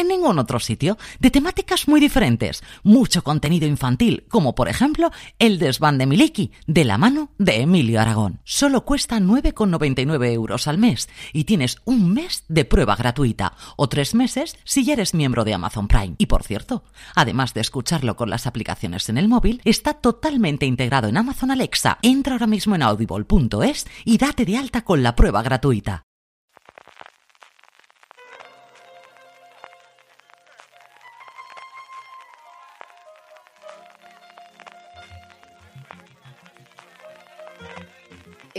en ningún otro sitio, de temáticas muy diferentes, mucho contenido infantil, como por ejemplo El desván de Miliki, de la mano de Emilio Aragón. Solo cuesta 9,99 euros al mes y tienes un mes de prueba gratuita o tres meses si ya eres miembro de Amazon Prime. Y por cierto, además de escucharlo con las aplicaciones en el móvil, está totalmente integrado en Amazon Alexa. Entra ahora mismo en audible.es y date de alta con la prueba gratuita.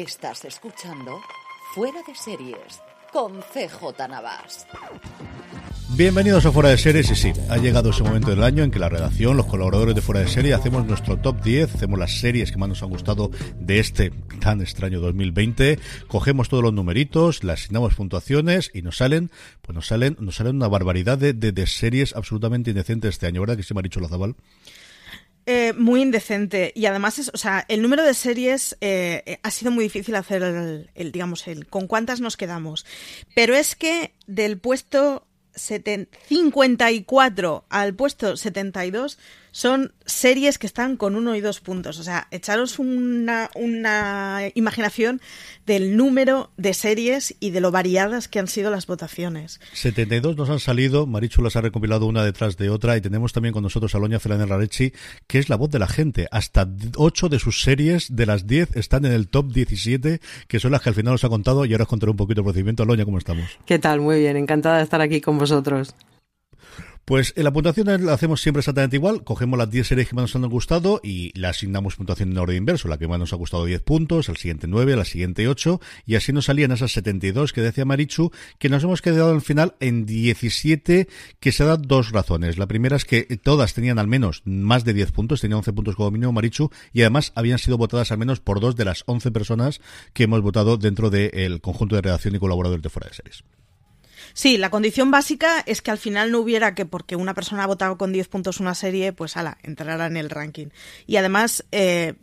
Estás escuchando Fuera de Series con CJ Navas. Bienvenidos a Fuera de Series y sí, ha llegado ese momento del año en que la redacción, los colaboradores de Fuera de Serie hacemos nuestro top 10, hacemos las series que más nos han gustado de este tan extraño 2020, cogemos todos los numeritos, le asignamos puntuaciones y nos salen, pues nos salen, nos salen una barbaridad de, de, de series absolutamente indecentes este año, ¿verdad que sí me ha dicho Lazabal? Eh, muy indecente y además es, o sea, el número de series eh, ha sido muy difícil hacer el, el, digamos, el con cuántas nos quedamos. Pero es que del puesto 54 al puesto 72 son series que están con uno y dos puntos. O sea, echaros una, una imaginación del número de series y de lo variadas que han sido las votaciones. 72 nos han salido, Marichu las ha recopilado una detrás de otra y tenemos también con nosotros a Loña Fernández Rarechi, que es la voz de la gente. Hasta 8 de sus series de las 10 están en el top 17, que son las que al final os ha contado y ahora os contaré un poquito el procedimiento. Loña, ¿cómo estamos? ¿Qué tal? Muy bien, encantada de estar aquí con vosotros. Pues en la puntuación la hacemos siempre exactamente igual. Cogemos las 10 series que más nos han gustado y le asignamos puntuación en orden inverso. La que más nos ha gustado 10 puntos, el siguiente 9, la siguiente 8. Y así nos salían esas 72 que decía Marichu, que nos hemos quedado al final en 17, que se dan dos razones. La primera es que todas tenían al menos más de 10 puntos, tenían 11 puntos como mínimo Marichu, y además habían sido votadas al menos por dos de las 11 personas que hemos votado dentro del conjunto de redacción y colaboradores de fuera de series. Sí, la condición básica es que al final no hubiera que porque una persona ha votado con 10 puntos una serie, pues ala, entrara en el ranking. Y además, eh,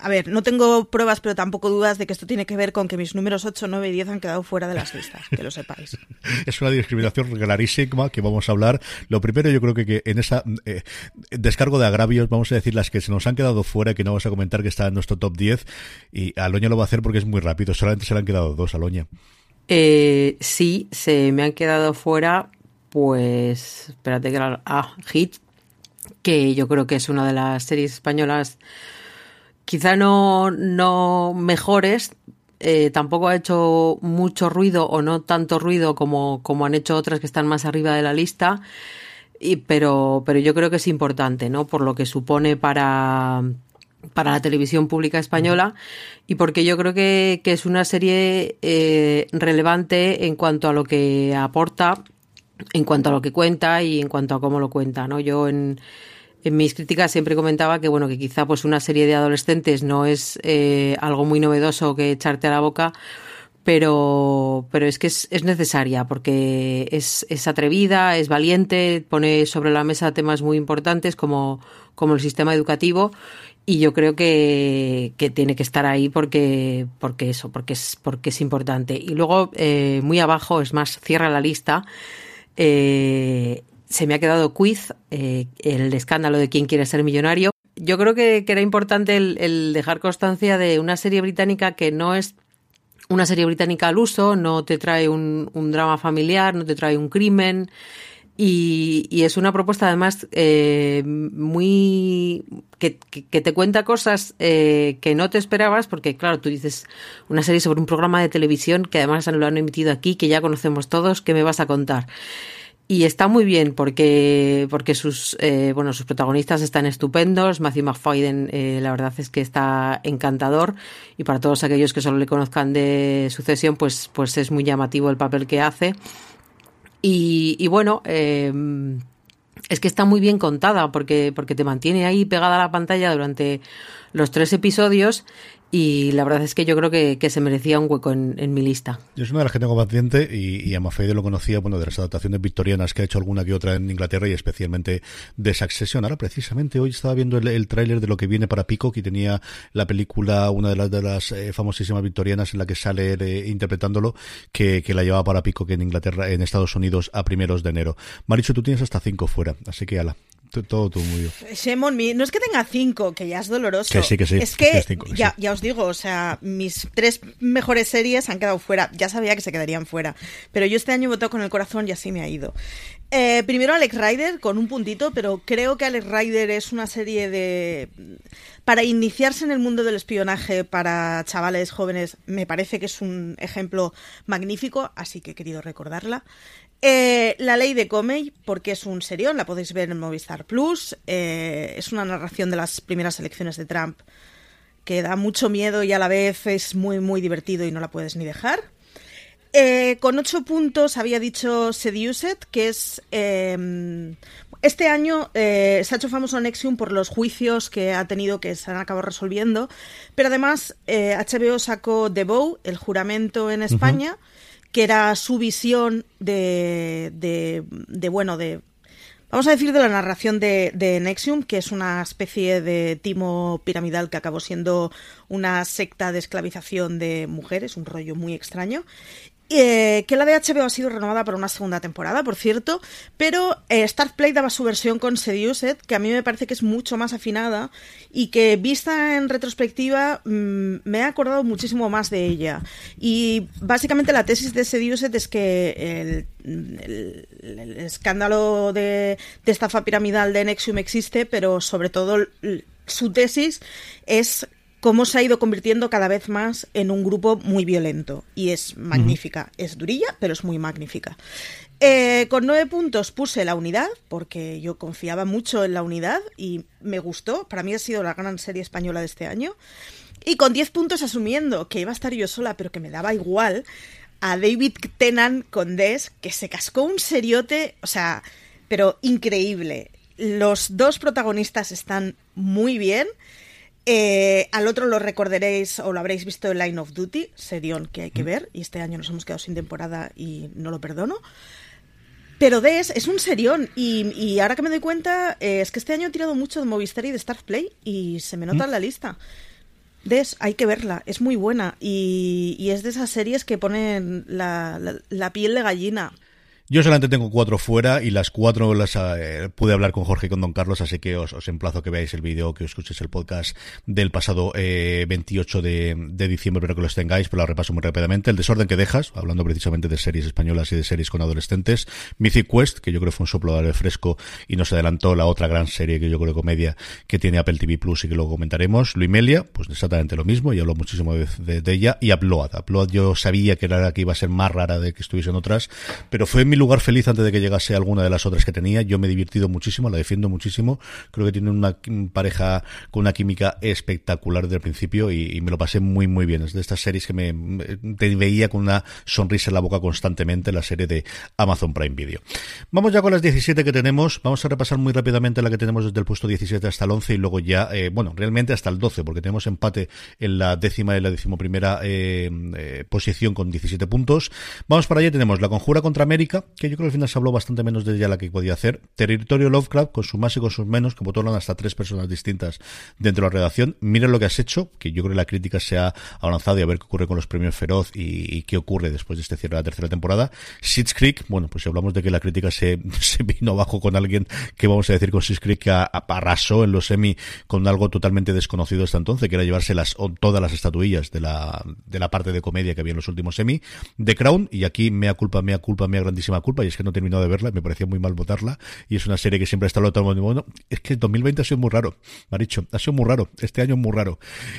a ver, no tengo pruebas, pero tampoco dudas de que esto tiene que ver con que mis números 8, 9 y 10 han quedado fuera de las listas, que lo sepáis. es una discriminación clarísima que vamos a hablar. Lo primero, yo creo que, en esa eh, descargo de agravios, vamos a decir las que se nos han quedado fuera, que no vamos a comentar que está en nuestro top 10, y Aloña lo va a hacer porque es muy rápido, solamente se le han quedado dos, Aloña. Eh, sí, se me han quedado fuera, pues, espérate que era, ah, Hit, que yo creo que es una de las series españolas quizá no, no mejores, eh, tampoco ha hecho mucho ruido o no tanto ruido como, como han hecho otras que están más arriba de la lista, y, pero, pero yo creo que es importante, ¿no? Por lo que supone para, para la televisión pública española y porque yo creo que, que es una serie eh, relevante en cuanto a lo que aporta, en cuanto a lo que cuenta y en cuanto a cómo lo cuenta, ¿no? Yo en en mis críticas siempre comentaba que bueno que quizá pues una serie de adolescentes no es eh, algo muy novedoso que echarte a la boca pero pero es que es, necesaria porque es, es, atrevida es valiente pone sobre la mesa temas muy importantes como como el sistema educativo y yo creo que, que tiene que estar ahí porque porque eso porque es porque es importante y luego eh, muy abajo es más cierra la lista eh, se me ha quedado quiz, eh, el escándalo de quién quiere ser millonario. Yo creo que, era importante el, dejar constancia de una serie británica que no es una serie británica al uso, no te trae un, drama familiar, no te trae un crimen. Y, es una propuesta además eh, muy que, te cuenta cosas eh, que no te esperabas porque claro tú dices una serie sobre un programa de televisión que además lo han emitido aquí que ya conocemos todos ¿qué me vas a contar y está muy bien porque, porque sus, eh, bueno, sus protagonistas están estupendos. Matthew McFadden, eh, la verdad es que está encantador. Y para todos aquellos que solo le conozcan de sucesión, pues, pues es muy llamativo el papel que hace. Y, y bueno, eh, es que está muy bien contada porque, porque te mantiene ahí pegada a la pantalla durante los tres episodios y la verdad es que yo creo que, se merecía un hueco en, mi lista. Yo soy una de las que tengo paciente y, y a Mafeide lo conocía bueno, de las adaptaciones victorianas que ha hecho alguna que otra en Inglaterra y especialmente de Succession. Ahora, precisamente, hoy estaba viendo el, tráiler de lo que viene para Peacock y tenía la película, una de las, de las eh, famosísimas victorianas en la que sale eh, interpretándolo, que, que, la llevaba para Peacock en Inglaterra, en Estados Unidos, a primeros de enero. Maricho, tú tienes hasta cinco fuera, así que ala. Todo tú muy bien. no es que tenga cinco, que ya es doloroso. Que sí, que sí. Es que, ya, ya os digo, o sea, mis tres mejores series han quedado fuera. Ya sabía que se quedarían fuera. Pero yo este año he votado con el corazón y así me ha ido. Eh, primero Alex Rider, con un puntito, pero creo que Alex Rider es una serie de... Para iniciarse en el mundo del espionaje para chavales jóvenes, me parece que es un ejemplo magnífico, así que he querido recordarla. Eh, la ley de Comey, porque es un serión, la podéis ver en Movistar Plus. Eh, es una narración de las primeras elecciones de Trump que da mucho miedo y a la vez es muy, muy divertido y no la puedes ni dejar. Eh, con ocho puntos había dicho Seduced, que es. Em, este año se ha hecho famoso Nexium por los juicios que ha tenido que se han acabado resolviendo, pero además HBO sacó The Bow, el juramento en España que era su visión de, de, bueno, de, vamos a decir, de la narración de, de, Nexium, que es una especie de timo piramidal que acabó siendo una secta de esclavización de mujeres, un rollo muy extraño. Eh, que la de HBO ha sido renovada para una segunda temporada, por cierto, pero eh, Starplay daba su versión con Seduced, que a mí me parece que es mucho más afinada y que vista en retrospectiva mm, me ha acordado muchísimo más de ella. Y básicamente la tesis de Seduced es que el, escándalo de, de estafa piramidal de Nexium existe, pero sobre todo su tesis es cómo se ha ido convirtiendo cada vez más en un grupo muy violento. Y es magnífica. Es durilla, pero es muy magnífica. Eh, con nueve puntos puse la unidad, porque yo confiaba mucho en la unidad y me gustó. Para mí ha sido la gran serie española de este año. Y con diez puntos asumiendo que iba a estar yo sola, pero que me daba igual, a David Tennant con Des, que se cascó un seriote, o sea, pero increíble. Los dos protagonistas están muy bien. Eh, al otro lo recordaréis o lo habréis visto en Line of Duty, serión que hay que ver, y este año nos hemos quedado sin temporada y no lo perdono. Pero Des es un serión, y, ahora que me doy cuenta, eh, es que este año he tirado mucho de Movistar y de Star Play, y se me nota en la lista. Des, hay que verla, es muy buena y, y es de esas series que ponen la, la, la piel de gallina. Yo solamente tengo cuatro fuera y las cuatro las eh, pude hablar con Jorge y con Don Carlos, así que os, os emplazo que veáis el vídeo, que escuchéis el podcast del pasado eh, 28 de, diciembre para que los tengáis, pero lo repaso muy rápidamente. El desorden que dejas, hablando precisamente de series españolas y de series con adolescentes. Mythic Quest, que yo creo fue un soplo de aire fresco y nos adelantó la otra gran serie que yo creo comedia que tiene Apple TV Plus y que luego comentaremos. Luimelia, pues exactamente lo mismo, y hablo muchísimo de ella. Y Upload. Upload yo sabía que era la que iba a ser más rara de que estuviesen otras, pero fue mi lugar feliz antes de que llegase alguna de las otras que tenía. Yo me he divertido muchísimo, la defiendo muchísimo. Creo que tiene una pareja con una química espectacular desde el principio y, y me lo pasé muy, muy bien. Es de estas series que me, te veía con una sonrisa en la boca constantemente, la serie de Amazon Prime Video. Vamos ya con las 17 que tenemos. Vamos a repasar muy rápidamente la que tenemos desde el puesto 17 hasta el 11 y luego ya, eh, bueno, realmente hasta el 12, porque tenemos empate en la décima y la decimoprimera eh, eh, posición con 17 puntos. Vamos para allá, tenemos La Conjura contra América, que yo creo que al final se habló bastante menos de ella la que podía hacer. Territorio Lovecraft, con sus más y con sus menos, que votaron hasta tres personas distintas dentro de la redacción. Miren lo que has hecho, que yo creo que la crítica se ha avanzado y a ver qué ocurre con los premios Feroz y, qué ocurre después de este cierre de la tercera temporada. Schitt's Creek, bueno, pues si hablamos de que la crítica se, vino abajo con alguien que vamos a decir con Schitt's Creek que arrasó en los semi con algo totalmente desconocido hasta entonces, que era llevarse las, todas las estatuillas de la, de la parte de comedia que había en los últimos semi. The Crown, y aquí mea culpa, mea culpa, mea grandísima culpa, y es que no he terminado de verla, me parecía muy mal votarla, y es una serie que siempre todo el mundo, bueno, es que el 2020 ha sido muy raro, Maricho, ha sido muy raro, este año muy raro.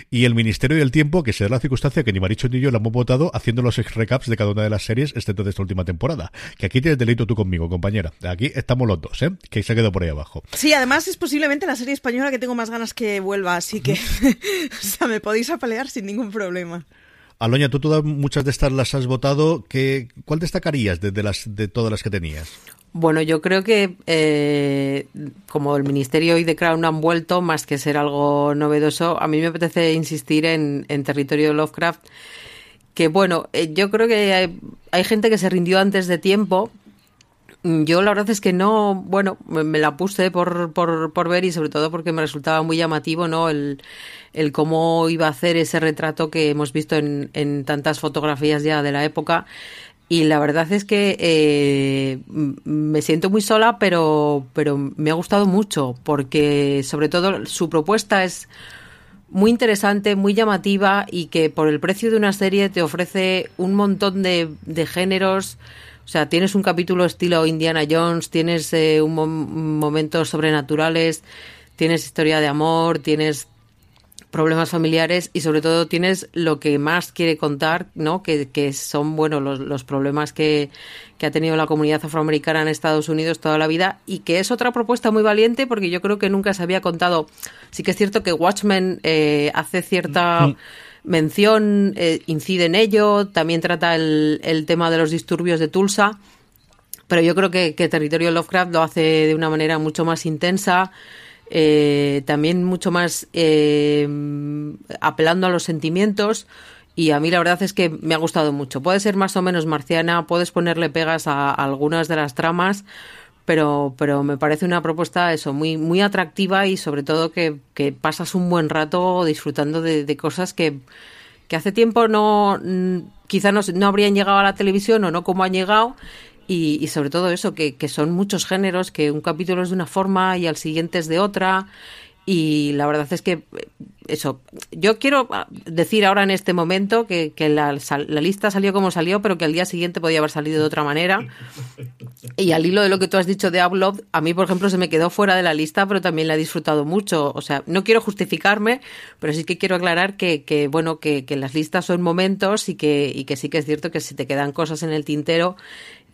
Y el Ministerio del Tiempo, que se da la circunstancia que ni Maricho ni yo la hemos votado haciendo los recaps de cada una de las series, excepto de esta última temporada. Que aquí tienes delito tú conmigo, compañera. Aquí estamos los dos, ¿eh? Que se ha quedado por ahí abajo. Sí, además es posiblemente la serie española que tengo más ganas que vuelva, así que, me podéis apalear sin ningún problema. Aloña, tú todas muchas de estas las has votado. ¿Qué, ¿Cuál destacarías de, las, de todas las que tenías? Bueno, yo creo que eh, como el Ministerio y The Crown han vuelto, más que ser algo novedoso, a mí me apetece insistir en, en territorio Lovecraft. Que bueno, eh, yo creo que hay, gente que se rindió antes de tiempo. Yo la verdad es que no, bueno, me, me la puse por, por, por, ver y sobre todo porque me resultaba muy llamativo, ¿no? El, el cómo iba a hacer ese retrato que hemos visto en, en tantas fotografías ya de la época. Y la verdad es que eh, me siento muy sola, pero, pero me ha gustado mucho, porque sobre todo su propuesta es muy interesante, muy llamativa y que por el precio de una serie te ofrece un montón de, de géneros. O sea, tienes un capítulo estilo Indiana Jones, tienes eh, un mo momentos sobrenaturales, tienes historia de amor, tienes problemas familiares y sobre todo tienes lo que más quiere contar, ¿no? Que, que son, bueno, los, los problemas que, que, ha tenido la comunidad afroamericana en Estados Unidos toda la vida y que es otra propuesta muy valiente porque yo creo que nunca se había contado. Sí que es cierto que Watchmen eh, hace cierta... Mm. Mención, eh, incide en ello, también trata el, el, tema de los disturbios de Tulsa, pero yo creo que, que Territorio Lovecraft lo hace de una manera mucho más intensa, eh, también mucho más eh, apelando a los sentimientos. Y a mí la verdad es que me ha gustado mucho. Puede ser más o menos marciana, puedes ponerle pegas a, a algunas de las tramas, pero, pero me parece una propuesta eso, muy, muy atractiva y sobre todo que, que pasas un buen rato disfrutando de, de cosas que, que, hace tiempo no quizá no, no habrían llegado a la televisión o no como han llegado y, y, sobre todo eso, que, que, son muchos géneros, que un capítulo es de una forma y al siguiente es de otra. Y la verdad es que eso, yo quiero decir ahora en este momento que, que la, la, lista salió como salió, pero que al día siguiente podía haber salido de otra manera. Y al hilo de lo que tú has dicho de Upload, a mí, por ejemplo, se me quedó fuera de la lista, pero también la he disfrutado mucho. O sea, no quiero justificarme, pero sí que quiero aclarar que, que bueno, que, que las listas son momentos y que, y que sí que es cierto que si te quedan cosas en el tintero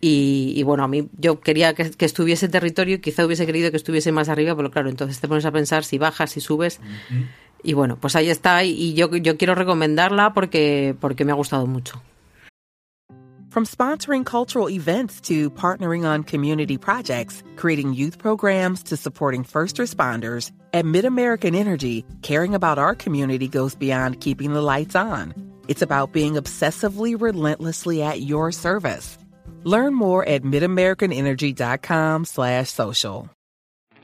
y, y, bueno, a mí yo quería que, que, estuviese territorio, quizá hubiese querido que estuviese más arriba, pero claro, entonces te pones a pensar si bajas, si subes. Uh -huh. Y bueno, pues ahí está. Y yo, yo quiero recomendarla porque, porque me ha gustado mucho. From sponsoring cultural events to partnering on community projects, creating youth programs to supporting first responders, at MidAmerican Energy, caring about our community goes beyond keeping the lights on. It's about being obsessively relentlessly at your service. Learn more at midamericanenergy.com slash social.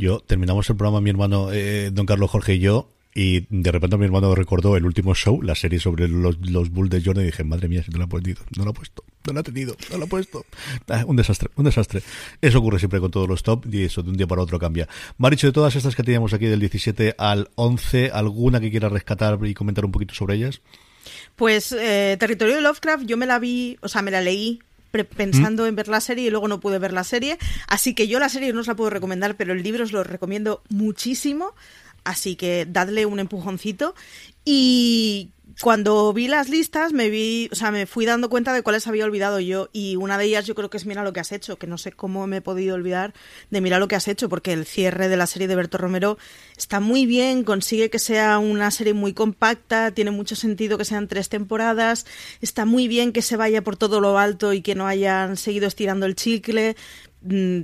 Yo terminamos el programa, mi hermano eh, Don Carlos Jorge y yo, y de repente mi hermano recordó el último show, la serie sobre los, los Bulls de Jordan, y dije, madre mía, si no lo ha puesto, no lo ha puesto, no lo ha tenido, no lo ha puesto. Ah, un desastre, un desastre. Eso ocurre siempre con todos los top, y eso de un día para otro cambia. Maricho, de todas estas que teníamos aquí del 17 al 11, ¿alguna que quiera rescatar y comentar un poquito sobre ellas? Pues eh, Territorio de Lovecraft, yo me la vi, o sea, me la leí pensando en ver la serie y luego no pude ver la serie. Así que yo la serie no os la puedo recomendar, pero el libro os lo recomiendo muchísimo. Así que dadle un empujoncito. Y cuando vi las listas me vi, o sea, me fui dando cuenta de cuáles había olvidado yo. Y una de ellas yo creo que es Mira lo que has hecho, que no sé cómo me he podido olvidar de Mira lo que has hecho porque el cierre de la serie de Berto Romero está muy bien, consigue que sea una serie muy compacta, tiene mucho sentido que sean tres temporadas, está muy bien que se vaya por todo lo alto y que no hayan seguido estirando el chicle,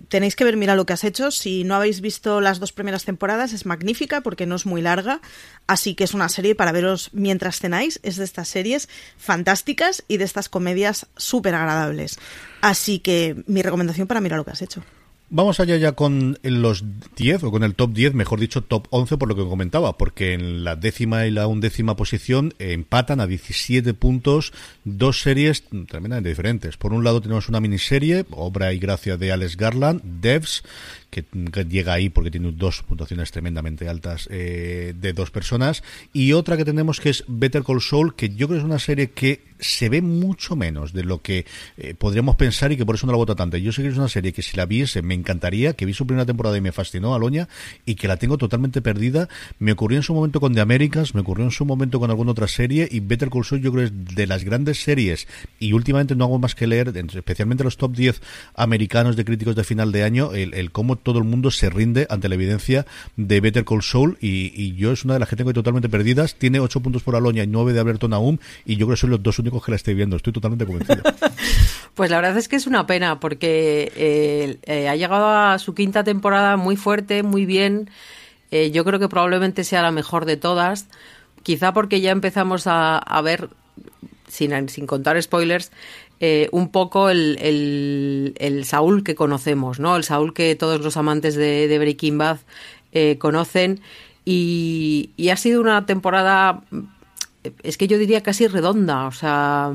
tenéis que ver Mira lo que has hecho. Si no habéis visto las dos primeras temporadas, es magnífica porque no es muy larga. Así que es una serie para veros mientras cenáis. Es de estas series fantásticas y de estas comedias súper agradables. Así que mi recomendación para Mira lo que has hecho. Vamos allá ya con los 10, o con el top 10, mejor dicho, top 11, por lo que comentaba, porque en la décima y la undécima posición empatan a 17 puntos dos series tremendamente diferentes. Por un lado tenemos una miniserie, obra y gracia de Alex Garland, Devs, que, llega ahí porque tiene dos puntuaciones tremendamente altas eh, de dos personas, y otra que tenemos que es Better Call Saul, que yo creo que es una serie que se ve mucho menos de lo que eh, podríamos pensar y que por eso no la vota tanto. Yo sé que es una serie que si la viese me encantaría, que vi su primera temporada y me fascinó a Loña y que la tengo totalmente perdida. Me ocurrió en su momento con The Americans, me ocurrió en su momento con alguna otra serie y Better Call Saul yo creo es de las grandes series y últimamente no hago más que leer, especialmente los top 10 americanos de críticos de final de año, el cómo todo el mundo se rinde ante la evidencia de Better Call Saul y, yo es una de las que tengo totalmente perdidas. Tiene 8 puntos por Aloña y 9 de Alberto Naum y yo creo que son los dos únicos que la estoy viendo. Estoy totalmente convencido. pues la verdad es que es una pena porque eh, eh, ha llegado a su quinta temporada muy fuerte, muy bien. Eh, yo creo que probablemente sea la mejor de todas. Quizá porque ya empezamos a, a ver, sin, sin contar spoilers, eh, un poco el, el, Saúl que conocemos, ¿no? El Saúl que todos los amantes de, de Breaking Bad eh, conocen. Y, y, ha sido una temporada, es que yo diría casi redonda, o sea,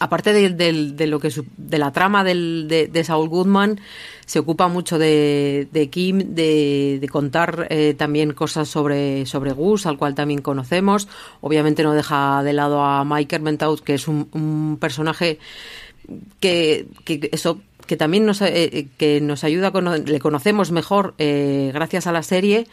aparte de, de, lo que de la trama del, de, Saul Goodman, se ocupa mucho de, Kim, de, contar eh, también cosas sobre, sobre Gus, al cual también conocemos. Obviamente no deja de lado a Mike Ermentaut, que es un, un personaje que, que eso que también nos, eh, que nos ayuda, le conocemos mejor eh, gracias a la serie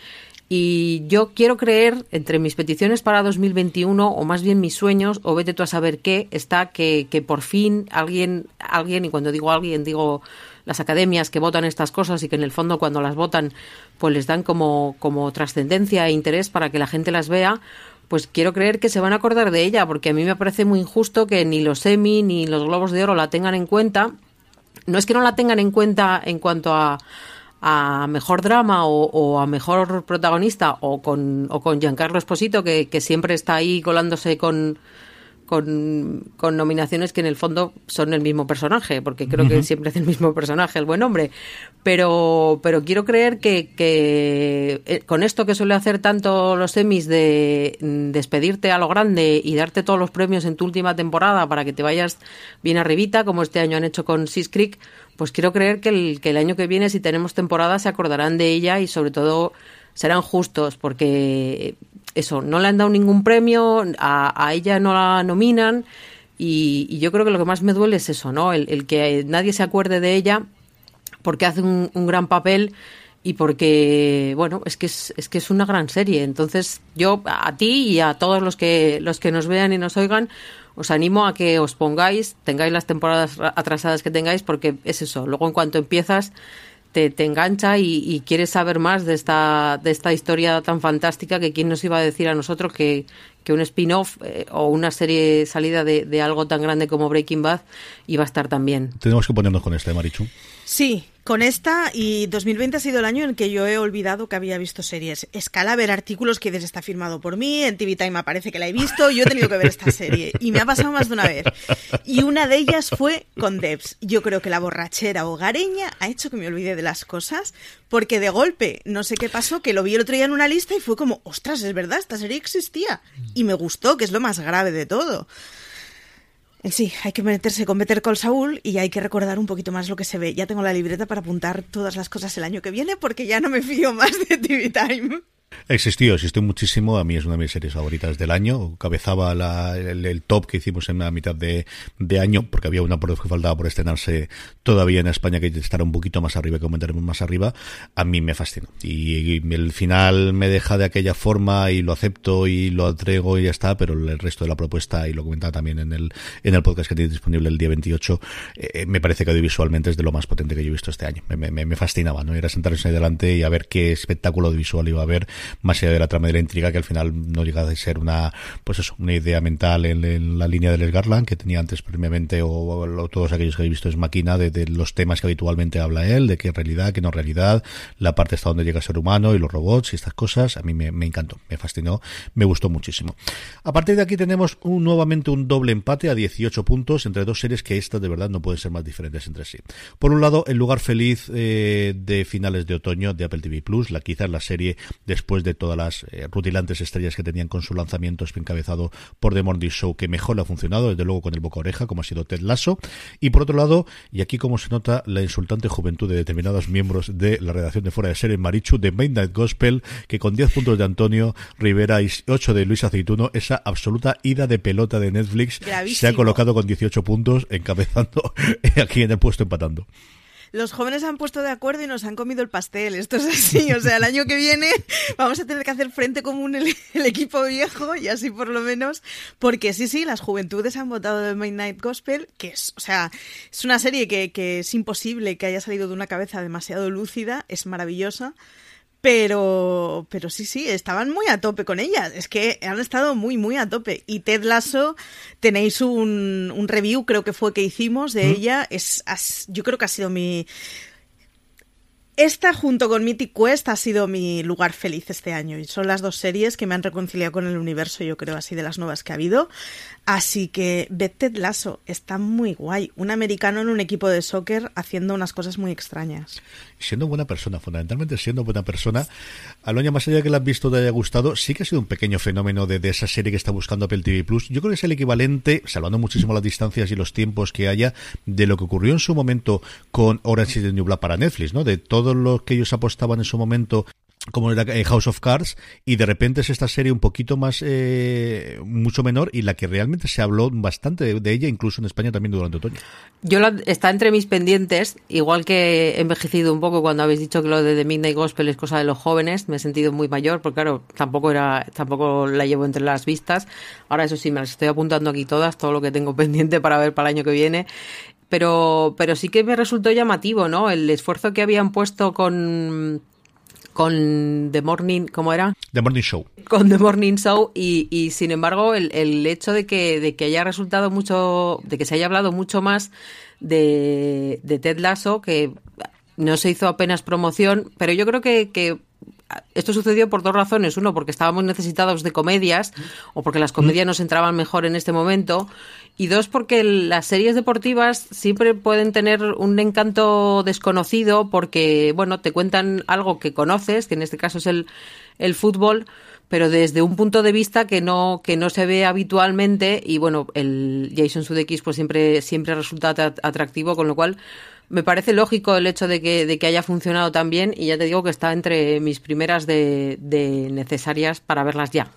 y yo quiero creer, entre mis peticiones para 2021, o más bien mis sueños, o vete tú a saber qué, está que, que por fin alguien, alguien, y cuando digo alguien, digo las academias que votan estas cosas y que en el fondo cuando las votan, pues les dan como, como trascendencia e interés para que la gente las vea, pues quiero creer que se van a acordar de ella, porque a mí me parece muy injusto que ni los Emmy ni los Globos de Oro la tengan en cuenta. No es que no la tengan en cuenta en cuanto a a mejor drama o, a mejor protagonista o con, o con Giancarlo Esposito, que, que siempre está ahí colándose con, con, con, nominaciones que en el fondo son el mismo personaje, porque creo que siempre es el mismo personaje, el buen hombre. Pero, pero quiero creer que, que eh, con esto que suele hacer tanto los semis de mm, despedirte a lo grande y darte todos los premios en tu última temporada para que te vayas bien arribita, como este año han hecho con Sis Creek, pues quiero creer que el, que el año que viene, si tenemos temporada, se acordarán de ella y sobre todo serán justos, porque eso, no le han dado ningún premio, a, ella no la nominan y, yo creo que lo que más me duele es eso, ¿no? El, que nadie se acuerde de ella porque hace un, gran papel y porque bueno es que es, es, que es una gran serie entonces yo a ti y a todos los que los que nos vean y nos oigan os animo a que os pongáis tengáis las temporadas atrasadas que tengáis porque es eso luego en cuanto empiezas te, te engancha y, quieres saber más de esta, de esta historia tan fantástica que quién nos iba a decir a nosotros que, que un spin-off eh, o una serie salida de, de, algo tan grande como Breaking Bad iba a estar también. Tenemos que ponernos con este, Marichu. Sí, con esta y 2020 ha sido el año en que yo he olvidado que había visto series. Escala ver artículos que está firmado por mí, en TV Time aparece que la he visto, yo he tenido que ver esta serie y me ha pasado más de una vez. Y una de ellas fue con Debs. Yo creo que la borrachera hogareña ha hecho que me olvide de las cosas porque de golpe, no sé qué pasó, que lo vi el otro día en una lista y fue como, ostras, es verdad, esta serie existía. Y me gustó, que es lo más grave de todo. Sí, hay que meterse con Better Call Saul y hay que recordar un poquito más lo que se ve. Ya tengo la libreta para apuntar todas las cosas el año que viene porque ya no me fío más de TV Time. Existió, existió muchísimo. A mí es una de mis series favoritas del año. Cabezaba el, top que hicimos en la mitad de, año, porque había una por que faltaba por estrenarse todavía en España que estará un poquito más arriba, que comentaremos más arriba. A mí me fascinó. Y, el final me deja de aquella forma y lo acepto y lo atrego y ya está, pero el resto de la propuesta, y lo comentaba también en el, en el podcast que tiene disponible el día 28, eh, me parece que audiovisualmente es de lo más potente que yo he visto este año. Me, me, me fascinaba, ¿no? Era sentarse ahí delante y a ver qué espectáculo visual iba a haber más allá de la trama de la intriga, que al final no llega a ser una, pues eso, una idea mental en, la línea del Garland que tenía antes previamente, o, todos aquellos que he visto es máquina, de, los temas que habitualmente habla él, de qué realidad, qué no realidad, la parte hasta donde llega el ser humano y los robots y estas cosas, a mí me, encantó, me fascinó, me gustó muchísimo. A partir de aquí tenemos un, nuevamente un doble empate a 18 puntos entre dos series que estas de verdad no pueden ser más diferentes entre sí. Por un lado, El lugar feliz eh, de finales de otoño de Apple TV Plus, la quizás la serie después de todas las eh, rutilantes estrellas que tenían con su lanzamiento encabezado por The Morning Show, que mejor le ha funcionado, desde luego con el boca oreja, como ha sido Ted Lasso. Y por otro lado, y aquí como se nota la insultante juventud de determinados miembros de la redacción de Fuera de Serie Marichu, de Midnight Gospel, que con 10 puntos de Antonio Rivera y 8 de Luis Aceituno, esa absoluta ida de pelota de Netflix se ha colocado con 18 puntos, encabezando aquí en el puesto empatando los jóvenes han puesto de acuerdo y nos han comido el pastel. Esto es así. O sea, el año que viene vamos a tener que hacer frente común el, equipo viejo y así por lo menos. Porque sí, sí, las juventudes han votado de Midnight Gospel, que es, o sea, es una serie que, que es imposible que haya salido de una cabeza demasiado lúcida, es maravillosa. Pero, pero sí, sí, estaban muy a tope con ella. Es que han estado muy, muy a tope. Y Ted Lasso, tenéis un, un review, creo que fue que hicimos de ella. Es, yo creo que ha sido mi, esta junto con Mythic Quest ha sido mi lugar feliz este año y son las dos series que me han reconciliado con el universo, yo creo, así de las nuevas que ha habido. Así que Ted Lasso está muy guay. Un americano en un equipo de soccer haciendo unas cosas muy extrañas. Siendo buena persona, fundamentalmente siendo buena persona. Aloña, más allá de que la has visto te haya gustado, sí que ha sido un pequeño fenómeno de, esa serie que está buscando Apple TV Plus. Yo creo que es el equivalente, salvando muchísimo las distancias y los tiempos que haya, de lo que ocurrió en su momento con Orange is the New Black para Netflix, ¿no? De todo lo que ellos apostaban en su momento como era eh, House of Cards y de repente es esta serie un poquito más eh, mucho menor y la que realmente se habló bastante de, ella incluso en España también durante otoño. Yo está entre mis pendientes igual que he envejecido un poco cuando habéis dicho que lo de The Midnight Gospel es cosa de los jóvenes me he sentido muy mayor porque claro tampoco era tampoco la llevo entre las vistas. Ahora eso sí me las estoy apuntando aquí todas todo lo que tengo pendiente para ver para el año que viene pero pero sí que me resultó llamativo no el esfuerzo que habían puesto con con The Morning, ¿cómo era? The Morning Show. Con The Morning Show y, y sin embargo el, el, hecho de que, de que haya resultado mucho, de que se haya hablado mucho más de, de Ted Lasso, que no se hizo apenas promoción, pero yo creo que, que esto sucedió por dos razones. Uno, porque estábamos necesitados de comedias o porque las comedias nos entraban mejor en este momento. Y dos, porque las series deportivas siempre pueden tener un encanto desconocido porque, bueno, te cuentan algo que conoces, que en este caso es el, el fútbol, pero desde un punto de vista que no que no se ve habitualmente y bueno el Jason Sudeikis pues siempre siempre resulta atractivo con lo cual me parece lógico el hecho de que, de que haya funcionado tan bien y ya te digo que está entre mis primeras de, de necesarias para verlas ya.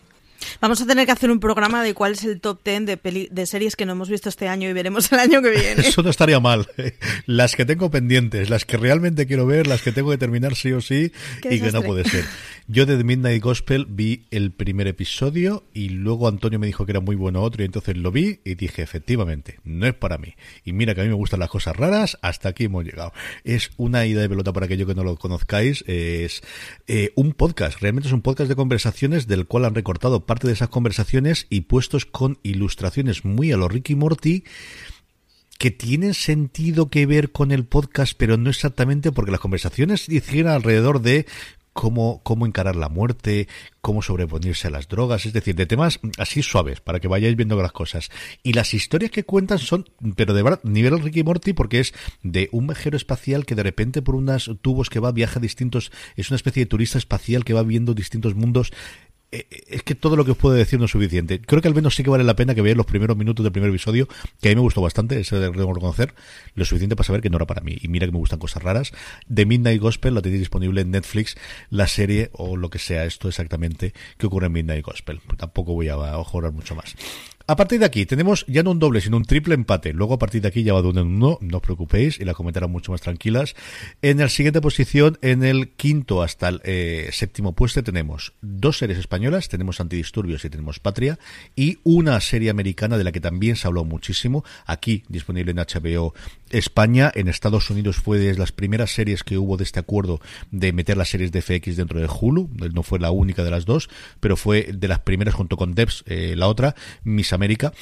Vamos a tener que hacer un programa de cuál es el top 10 de, de series que no hemos visto este año y veremos el año que viene. Eso no estaría mal. Las que tengo pendientes, las que realmente quiero ver, las que tengo que terminar sí o sí y que no puede ser. Yo de The Midnight Gospel vi el primer episodio y luego Antonio me dijo que era muy bueno otro y entonces lo vi y dije, efectivamente, no es para mí. Y mira que a mí me gustan las cosas raras, hasta aquí hemos llegado. Es una ida de pelota para aquello que no lo conozcáis. Es eh, un podcast, realmente es un podcast de conversaciones del cual han recortado parte de esas conversaciones y puestos con ilustraciones muy a lo Ricky Morty que tienen sentido que ver con el podcast, pero no exactamente porque las conversaciones hicieron alrededor de cómo, cómo encarar la muerte, cómo sobreponerse a las drogas, es decir, de temas así suaves, para que vayáis viendo las cosas. Y las historias que cuentan son, pero de verdad, nivel Ricky Morty, porque es de un viajero espacial que de repente por unos tubos que va, viaja a distintos, es una especie de turista espacial que va viendo distintos mundos es que todo lo que os puedo decir no es suficiente. Creo que al menos sí que vale la pena que veáis los primeros minutos del primer episodio, que a mí me gustó bastante, eso debo reconocer, lo suficiente para saber que no era para mí. Y mira que me gustan cosas raras. The Midnight Gospel la tenéis disponible en Netflix, la serie o lo que sea esto exactamente que ocurre en Midnight Gospel. Tampoco voy a jugar mucho más. A partir de aquí tenemos ya no un doble, sino un triple empate. Luego a partir de aquí ya va de uno en uno, no os preocupéis y la comentarán mucho más tranquilas. En la siguiente posición, en el quinto hasta el eh, séptimo puesto, tenemos dos series españolas, tenemos Antidisturbios y tenemos Patria, y una serie americana de la que también se habló muchísimo, aquí disponible en HBO España. En Estados Unidos fue de las primeras series que hubo de este acuerdo de meter las series de FX dentro de Hulu, no fue la única de las dos, pero fue de las primeras junto con Debs, eh, la otra, Mis América.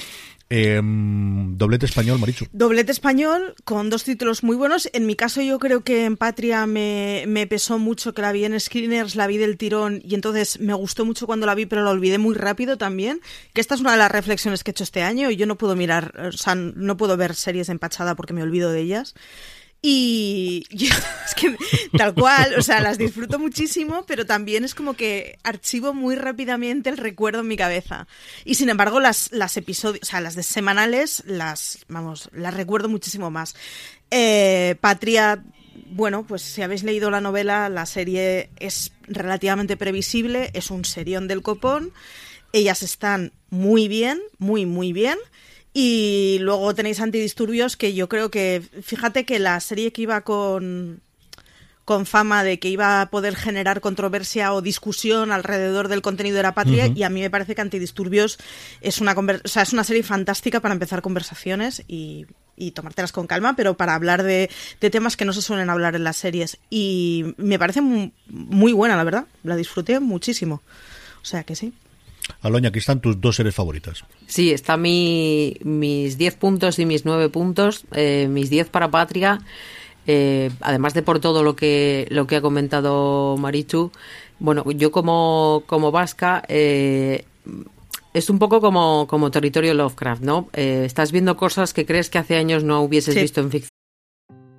Em, doblete español, Marichu. Doblete español con dos títulos muy buenos. En mi caso, yo creo que en Patria me, me, pesó mucho que la vi en Screeners, la vi del tirón y entonces me gustó mucho cuando la vi, pero la olvidé muy rápido también. Que esta es una de las reflexiones que he hecho este año y yo no puedo mirar, o sea, no puedo ver series empachada porque me olvido de ellas. Y es que tal cual, o sea, las disfruto muchísimo, pero también es como que archivo muy rápidamente el recuerdo en mi cabeza. Y sin embargo, las, las episodios, o sea, las de semanales, las, vamos, las recuerdo muchísimo más. Eh, Patria, bueno, pues si habéis leído la novela, la serie es relativamente previsible, es un serión del copón. Ellas están muy bien, muy, muy bien. Y luego tenéis Antidisturbios, que yo creo que, fíjate que la serie que iba con, con fama de que iba a poder generar controversia o discusión alrededor del contenido de la patria y a mí me parece que Antidisturbios es una, o sea, es una serie fantástica para empezar conversaciones y, y tomártelas con calma, pero para hablar de, de, temas que no se suelen hablar en las series. Y me parece muy, muy buena, la verdad. La disfruté muchísimo. O sea que sí. Aloña, aquí están tus dos series favoritas. Sí, están mi, mis 10 puntos y mis 9 puntos. Eh, mis 10 para Patria. Eh, además de por todo lo que, lo que ha comentado Marichu, bueno, yo como, como vasca, eh, es un poco como, como territorio Lovecraft, ¿no? Eh, estás viendo cosas que crees que hace años no hubieses sí. visto en ficción.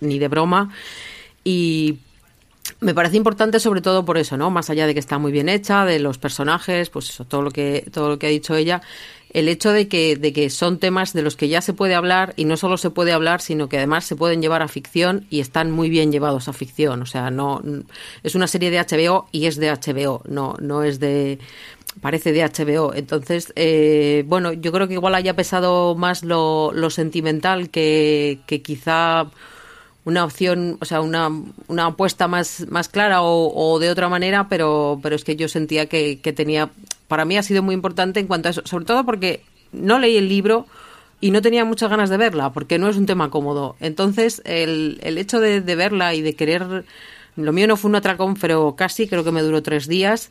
Ni de broma. Y me parece importante sobre todo por eso, ¿no? Más allá de que está muy bien hecha, de los personajes, pues eso, todo lo que, todo lo que ha dicho ella, el hecho de que, de que son temas de los que ya se puede hablar y no solo se puede hablar, sino que además se pueden llevar a ficción y están muy bien llevados a ficción. O sea, no es una serie de HBO y es de HBO, no, no es de parece de HBO. Entonces, eh, bueno, yo creo que igual haya pesado más lo, lo sentimental que, que quizá una opción, o sea, una, una apuesta más, más clara o, de otra manera, pero, pero es que yo sentía que, que, tenía, para mí ha sido muy importante en cuanto a eso, sobre todo porque no leí el libro y no tenía muchas ganas de verla, porque no es un tema cómodo. Entonces, el, el hecho de, de verla y de querer, lo mío no fue un atracón, pero casi, creo que me duró tres días,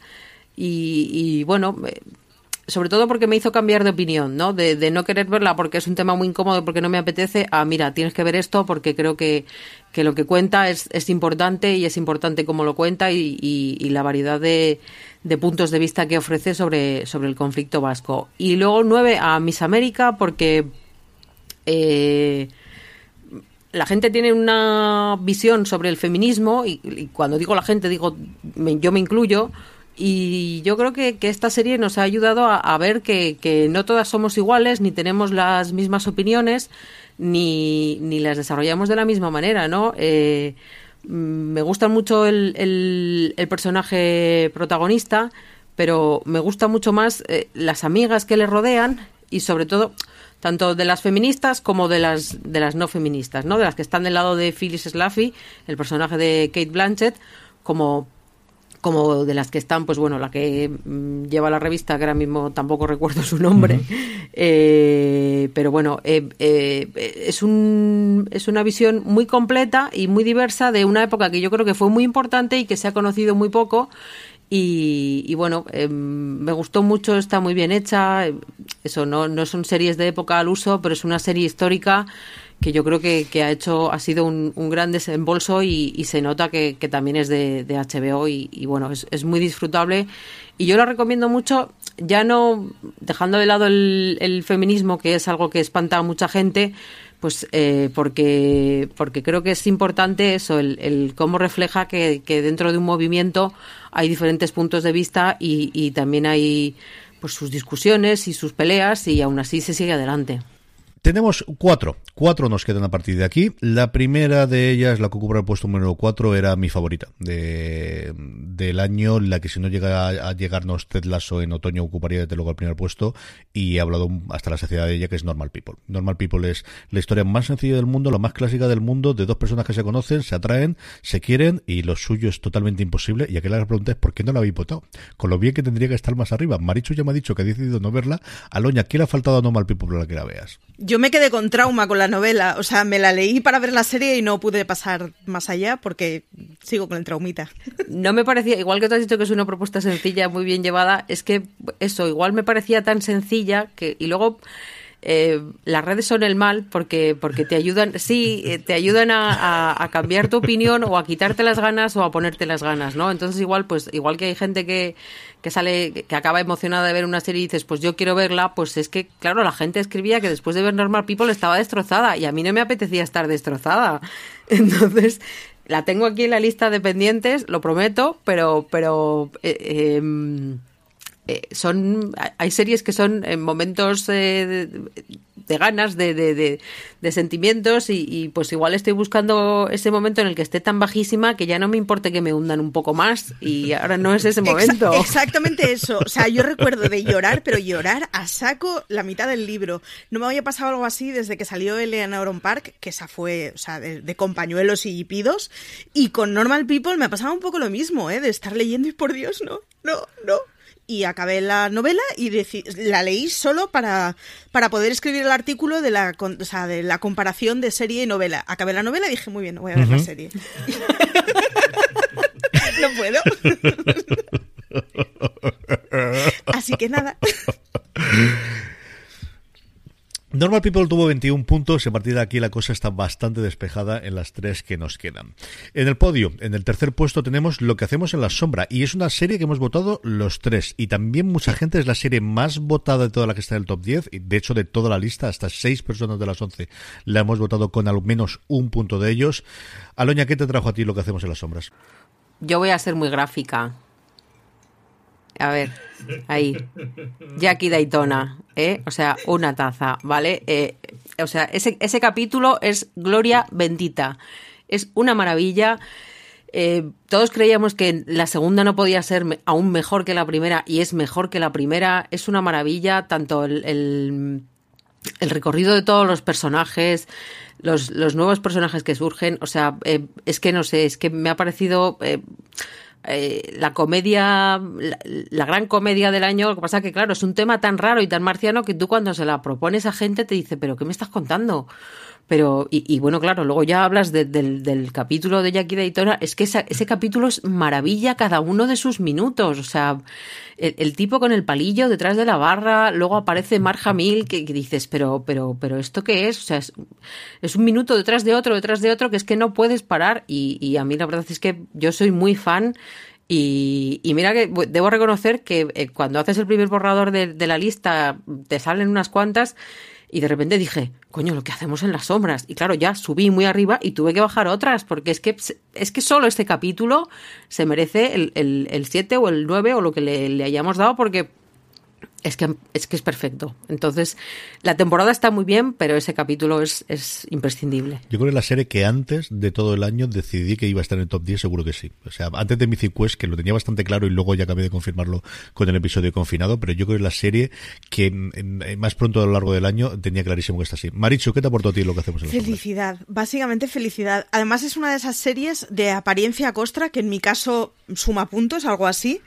y, y bueno, sobre todo porque me hizo cambiar de opinión, ¿no? De, no querer verla porque es un tema muy incómodo, porque no me apetece, a mira, tienes que ver esto porque creo que, que lo que cuenta es, es importante y es importante cómo lo cuenta y, y, la variedad de, de, puntos de vista que ofrece sobre, sobre el conflicto vasco. Y luego nueve a Miss América porque eh, la gente tiene una visión sobre el feminismo y, cuando digo la gente digo yo me incluyo y yo creo que, esta serie nos ha ayudado a, ver que, no todas somos iguales, ni tenemos las mismas opiniones, ni, ni las desarrollamos de la misma manera, ¿no? Eh, mm, me gusta mucho el, el, personaje protagonista, pero me gusta mucho más eh, las amigas que le rodean y sobre todo tanto de las feministas como de las de las no feministas, ¿no? De las que están del lado de Phyllis Slaffy, el personaje de Kate Blanchett, como como de las que están, pues bueno, la que mm, lleva la revista, que ahora mismo tampoco recuerdo su nombre, eh, pero bueno, eh, eh, es, un, es una visión muy completa y muy diversa de una época que yo creo que fue muy importante y que se ha conocido muy poco. Y, bueno, me gustó mucho, está muy bien hecha. Eso no, no son series de época al uso, pero es una serie histórica que yo creo que, que ha hecho ha sido un, gran desembolso y, se nota que, también es de, HBO y, bueno es, muy disfrutable. Y yo la recomiendo mucho ya no dejando de lado el, el feminismo que es algo que espanta a mucha gente pues eh, porque porque creo que es importante eso el, el cómo refleja que, que, dentro de un movimiento hay diferentes puntos de vista y, y también hay pues sus discusiones y sus peleas y aún así se sigue adelante tenemos cuatro. Cuatro nos quedan a partir de aquí. La primera de ellas, la que ocupa el puesto número cuatro, era mi favorita de, del año. La que si no llega a, llegarnos Ted Lasso en otoño ocuparía desde luego el primer puesto. Y he hablado hasta la saciedad de ella, que es Normal People. Normal People es la historia más sencilla del mundo, la más clásica del mundo, de dos personas que se conocen, se atraen, se quieren y lo suyo es totalmente imposible. Y aquí la pregunta es ¿por qué no la habéis votado? Con lo bien que tendría que estar más arriba. Marichu ya me ha dicho que ha decidido no verla. Aloña, ¿qué le ha faltado a Normal People para que la veas? Yo me quedé con trauma con la novela. O sea, me la leí para ver la serie y no pude pasar más allá porque sigo con el traumita. No me parecía, igual que tú has dicho que es una propuesta sencilla, muy bien llevada, es que eso, igual me parecía tan sencilla que. Y luego eh, las redes son el mal porque, porque te ayudan, sí, eh, te ayudan a, cambiar tu opinión o a quitarte las ganas o a ponerte las ganas, ¿no? Entonces igual, pues, igual que hay gente que, que sale, que acaba emocionada de ver una serie y dices, pues yo quiero verla, pues es que, claro, la gente escribía que después de ver Normal People estaba destrozada y a mí no me apetecía estar destrozada. Entonces, la tengo aquí en la lista de pendientes, lo prometo, pero, pero eh, em, eh, son hay series que son en momentos eh, de, ganas, de, de, sentimientos y, pues igual estoy buscando ese momento en el que esté tan bajísima que ya no me importe que me hundan un poco más y ahora no es ese momento. exactamente eso. O sea, yo recuerdo de llorar, pero llorar a saco la mitad del libro. No me había pasado algo así desde que salió Eleanor Park, que esa fue, o sea, de, compañuelos y pidos. Y con Normal People me ha pasado un poco lo mismo, ¿eh? De estar leyendo y por Dios, no, no, no y acabé la novela y la leí solo para, para poder escribir el artículo de la, o sea, de la comparación de serie y novela. Acabé la novela y dije, muy bien, voy a ver la serie. no puedo. Así que nada. Normal People tuvo 21 puntos y a partir de aquí la cosa está bastante despejada en las tres que nos quedan. En el podio, en el tercer puesto tenemos Lo que hacemos en la sombra y es una serie que hemos votado los tres y también mucha gente es la serie más votada de toda la que está en el top 10 y de hecho de toda la lista hasta seis personas de las 11 la hemos votado con al menos un punto de ellos. Aloña, ¿qué te trajo a ti Lo que hacemos en las sombras? Yo voy a ser muy gráfica. A ver, ahí. Jackie Daytona, ¿eh? O sea, una taza, ¿vale? Eh, o sea, ese, ese capítulo es gloria bendita. Es una maravilla. Eh, todos creíamos que la segunda no podía ser aún mejor que la primera y es mejor que la primera. Es una maravilla, tanto el, el, recorrido de todos los personajes, los, los, nuevos personajes que surgen. O sea, eh, es que no sé, es que me ha parecido eh, la comedia, la, gran comedia del año, lo que pasa es que, claro, es un tema tan raro y tan marciano que tú cuando se la propones a gente te dice, pero ¿qué me estás contando? Pero, y, bueno, claro, luego ya hablas del, del, capítulo de Jackie Daytona, es que ese capítulo es maravilla cada uno de sus minutos, o sea, el, tipo con el palillo detrás de la barra, luego aparece Marja Mil, que, dices, pero, pero, pero, ¿esto qué es? O sea, es, un minuto detrás de otro, detrás de otro, que es que no puedes parar, y, y a mí la verdad es que yo soy muy fan y, mira que debo reconocer que eh, cuando haces el primer borrador de, de, la lista te salen unas cuantas y de repente dije, coño, lo que hacemos en las sombras. Y claro, ya subí muy arriba y tuve que bajar otras, porque es que, es que solo este capítulo se merece el 7 el, siete o el 9 o lo que le, le hayamos dado, porque es que, es que es perfecto. Entonces, la temporada está muy bien, pero ese capítulo es, es imprescindible. Yo creo que la serie que antes de todo el año decidí que iba a estar en el top 10, seguro que sí. O sea, antes de Mythic Quest, que lo tenía bastante claro y luego ya acabé de confirmarlo con el episodio confinado, pero yo creo que la serie que más pronto a lo largo del año tenía clarísimo que está así. Marichu, ¿qué te aportó a ti lo que hacemos en Felicidad, básicamente felicidad. Además es una de esas series de apariencia costra, que en mi caso suma puntos, algo así,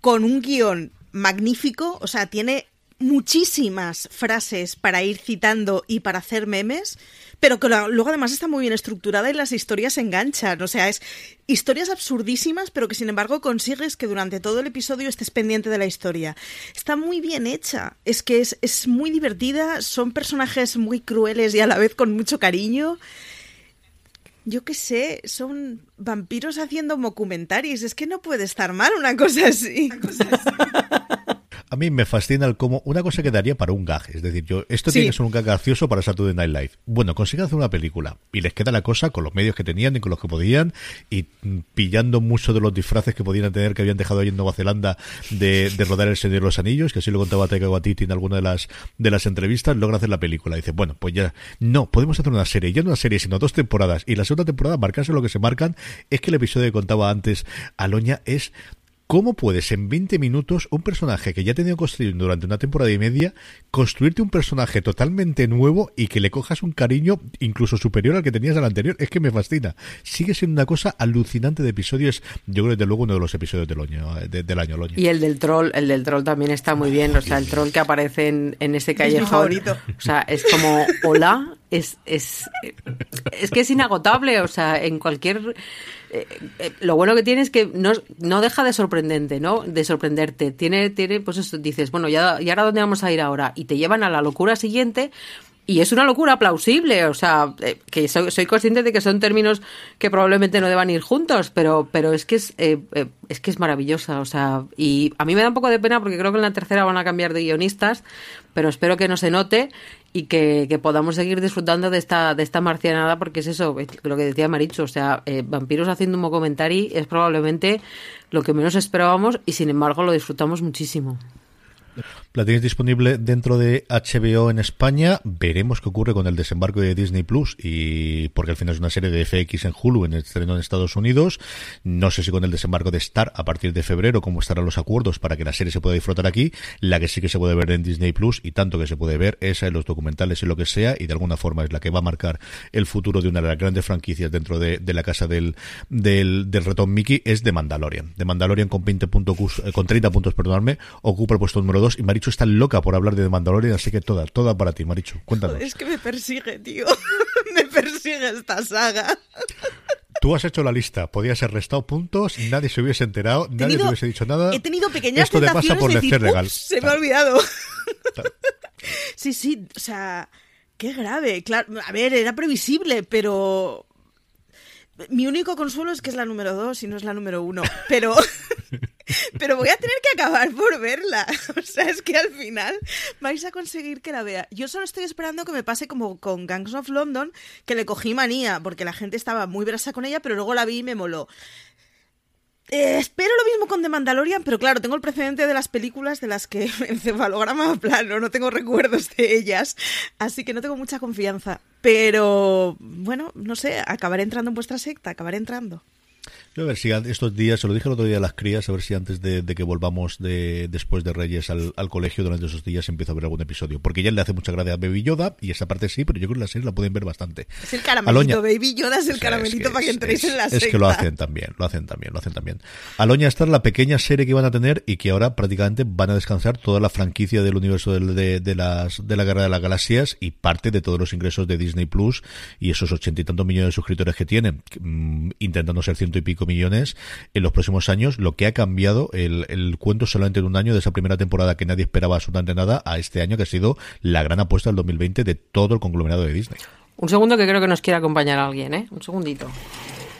con un guion magnífico, o sea, tiene muchísimas frases para ir citando y para hacer memes, pero que luego además está muy bien estructurada y las historias enganchan. O sea, es historias absurdísimas, pero que sin embargo consigues que durante todo el episodio estés pendiente de la historia. Está muy bien hecha, es que es, muy divertida, son personajes muy crueles y a la vez con mucho cariño yo qué sé, son vampiros haciendo documentaries. Es que no puede estar mal una cosa así. Una cosa así. A mí me fascina el cómo una cosa que daría para un gag. Es decir, yo esto tiene que ser un gag gracioso para Saturday Night Live. Bueno, consiguen hacer una película y les queda la cosa con los medios que tenían y con los que podían y pillando muchos de los disfraces que podían tener que habían dejado ahí en Nueva Zelanda de, rodar El Señor de los Anillos, que así lo contaba Taika Waititi en alguna de las de las entrevistas, logra hacer la película. dice, bueno, pues ya no, podemos hacer una serie, ya no una serie, sino dos temporadas. Y la segunda temporada, marcarse lo que se marcan, es que el episodio que contaba antes Aloña es ¿Cómo puedes en 20 minutos un personaje que ya ha tenido construido durante una temporada y media, construirte un personaje totalmente nuevo y que le cojas un cariño incluso superior al que tenías al anterior? Es que me fascina. Sigue siendo una cosa alucinante de episodios. Yo creo que desde luego uno de los episodios del año, del año Y el del troll, el del troll también está muy bien. O sea, el troll que aparece en, en ese callejón. O sea, es como, hola, es, es, es que es inagotable. O sea, en cualquier eh, eh, lo bueno que tiene es que no, no deja de sorprendente, ¿no? De sorprenderte. Tiene, tiene, pues eso, dices, bueno, ya, ¿y ahora dónde vamos a ir ahora? Y te llevan a la locura siguiente. Y es una locura plausible, o sea, eh, que soy, consciente de que son términos que probablemente no deban ir juntos, pero, pero es que es, es que es maravillosa, o sea, y a mí me da un poco de pena porque creo que en la tercera van a cambiar de guionistas, pero espero que no se note y que, podamos seguir disfrutando de esta, de esta marcianada, porque es eso, lo que decía Maricho, o sea, eh, Vampiros haciendo un documentary es probablemente lo que menos esperábamos y sin embargo lo disfrutamos muchísimo. La tenéis disponible dentro de HBO en España. Veremos qué ocurre con el desembarco de Disney Plus y porque al final es una serie de FX en Hulu en el estreno en Estados Unidos. No sé si con el desembarco de Star a partir de febrero cómo estarán los acuerdos para que la serie se pueda disfrutar aquí. La que sí que se puede ver en Disney Plus y tanto que se puede ver esa en los documentales y lo que sea y de alguna forma es la que va a marcar el futuro de una de las grandes franquicias dentro de, la casa del, del, del retón Mickey es de Mandalorian. De Mandalorian con 20 puntos, eh, con 30 puntos, perdonadme, ocupa el puesto número 2 y Marichu está loca por hablar de Mandalorian, así que toda, toda para ti, Marichu. Cuéntanos. Es que me persigue, tío. me persigue esta saga. Tú has hecho la lista, podías ser restado puntos, nadie se hubiese enterado, nadie te hubiese dicho nada. He tenido pequeñas Esto te pasa por decir, legal. Se me ha olvidado. sí, sí, o sea, qué grave. Claro, a ver, era previsible, pero mi único consuelo es que es la número dos y no es la número uno. Pero, pero voy a tener que acabar por verla. O sea, es que al final vais a conseguir que la vea. Yo solo estoy esperando que me pase como con Gangs of London, que le cogí manía, porque la gente estaba muy brasa con ella, pero luego la vi y me moló. Eh, espero lo mismo con The Mandalorian, pero claro, tengo el precedente de las películas de las que encefalograma plano, no tengo recuerdos de ellas, así que no tengo mucha confianza. Pero bueno, no sé, acabaré entrando en vuestra secta, acabaré entrando. Yo a ver si estos días, se lo dije el otro día a las crías, a ver si antes de, que volvamos de después de Reyes al, colegio durante esos días empiezo a ver algún episodio. Porque ya le hace mucha gracia a Baby Yoda y esa parte sí, pero yo creo que la serie la pueden ver bastante. Es el caramelito, Baby Yoda es el caramelito para que entréis en la serie. Es que lo hacen también, lo hacen también, lo hacen también. Aloña está la pequeña serie que van a tener y que ahora prácticamente van a descansar toda la franquicia del universo de, de, las, de la Guerra de las Galaxias y parte de todos los ingresos de Disney Plus y esos ochenta y tantos millones de suscriptores que tienen, mm, intentando ser ciento y pico millones en los próximos años, lo que ha cambiado el, el cuento solamente en un año de esa primera temporada que nadie esperaba absolutamente nada a este año que ha sido la gran apuesta del 2020 de todo el conglomerado de Disney. Un segundo que creo que nos quiere acompañar alguien, ¿eh? Un segundito.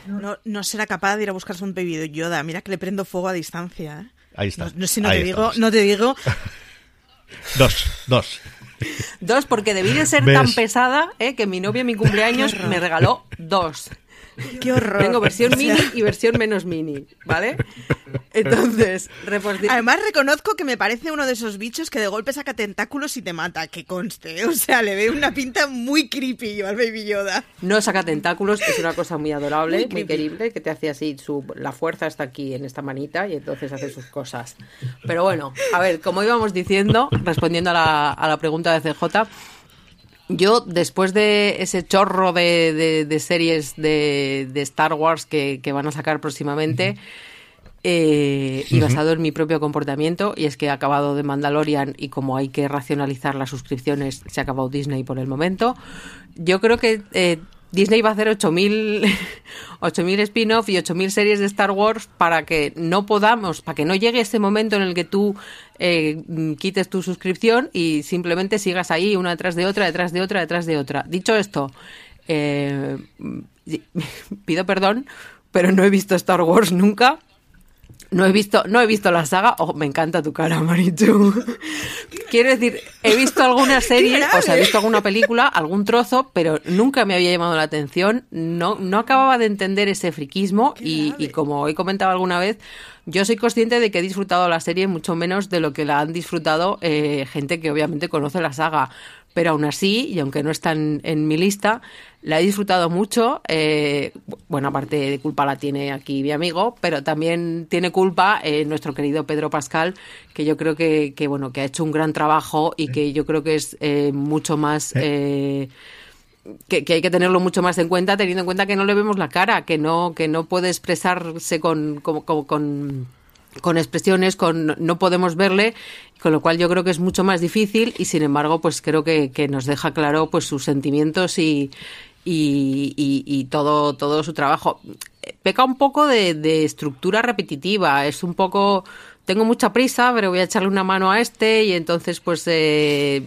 No, no será capaz de ir a buscarse un baby Yoda. Mira que le prendo fuego a distancia. ¿eh? Ahí está. No, si no te digo, no te digo. dos, dos. Dos, porque debí de ser tan pesada ¿eh? que mi novia en mi cumpleaños me regaló dos. Qué horror. Tengo versión mini y versión menos mini, ¿vale? Entonces, Además, reconozco que me parece uno de esos bichos que de golpe saca tentáculos y te mata, que conste. O sea, le veo una pinta muy creepy yo al Baby Yoda. No saca tentáculos, es una cosa muy adorable, muy, querible, que te hace así, su, la fuerza está aquí en esta manita y entonces hace sus cosas. Pero bueno, a ver, como íbamos diciendo, respondiendo a la, a la pregunta de CJ, yo, después de ese chorro de, de, series de, de, Star Wars que, que, van a sacar próximamente, eh, y basado en mi propio comportamiento, y es que he acabado de Mandalorian y como hay que racionalizar las suscripciones, se ha acabado Disney por el momento, yo creo que eh, Disney va a hacer 8.000 spin-off y 8.000 series de Star Wars para que no podamos, para que no llegue ese momento en el que tú eh, quites tu suscripción y simplemente sigas ahí una detrás de otra, detrás de otra, detrás de otra. Dicho esto, eh, pido perdón, pero no he visto Star Wars nunca no he visto, no he visto la saga. Oh, me encanta tu cara, Marichu. Quiero decir, he visto alguna serie, o sea, he visto alguna película, algún trozo, pero nunca me había llamado la atención. No, no acababa de entender ese friquismo y, y, como he comentado alguna vez, yo soy consciente de que he disfrutado la serie mucho menos de lo que la han disfrutado eh, gente que obviamente conoce la saga. Pero aún así, y aunque no están en mi lista, la he disfrutado mucho. Eh, bueno, aparte de culpa la tiene aquí mi amigo, pero también tiene culpa eh, nuestro querido Pedro Pascal, que yo creo que, que, bueno, que ha hecho un gran trabajo y que yo creo que es eh, mucho más que, hay que tenerlo mucho más en cuenta, teniendo en cuenta que no le vemos la cara, que no, que no puede expresarse con, con, con, con expresiones, con no podemos verle, con lo cual yo creo que es mucho más difícil y sin embargo, pues creo que, que nos deja claro pues sus sentimientos y, y, y, todo, todo su trabajo. Peca un poco de, estructura repetitiva, es un poco tengo mucha prisa, pero voy a echarle una mano a este y entonces pues eh,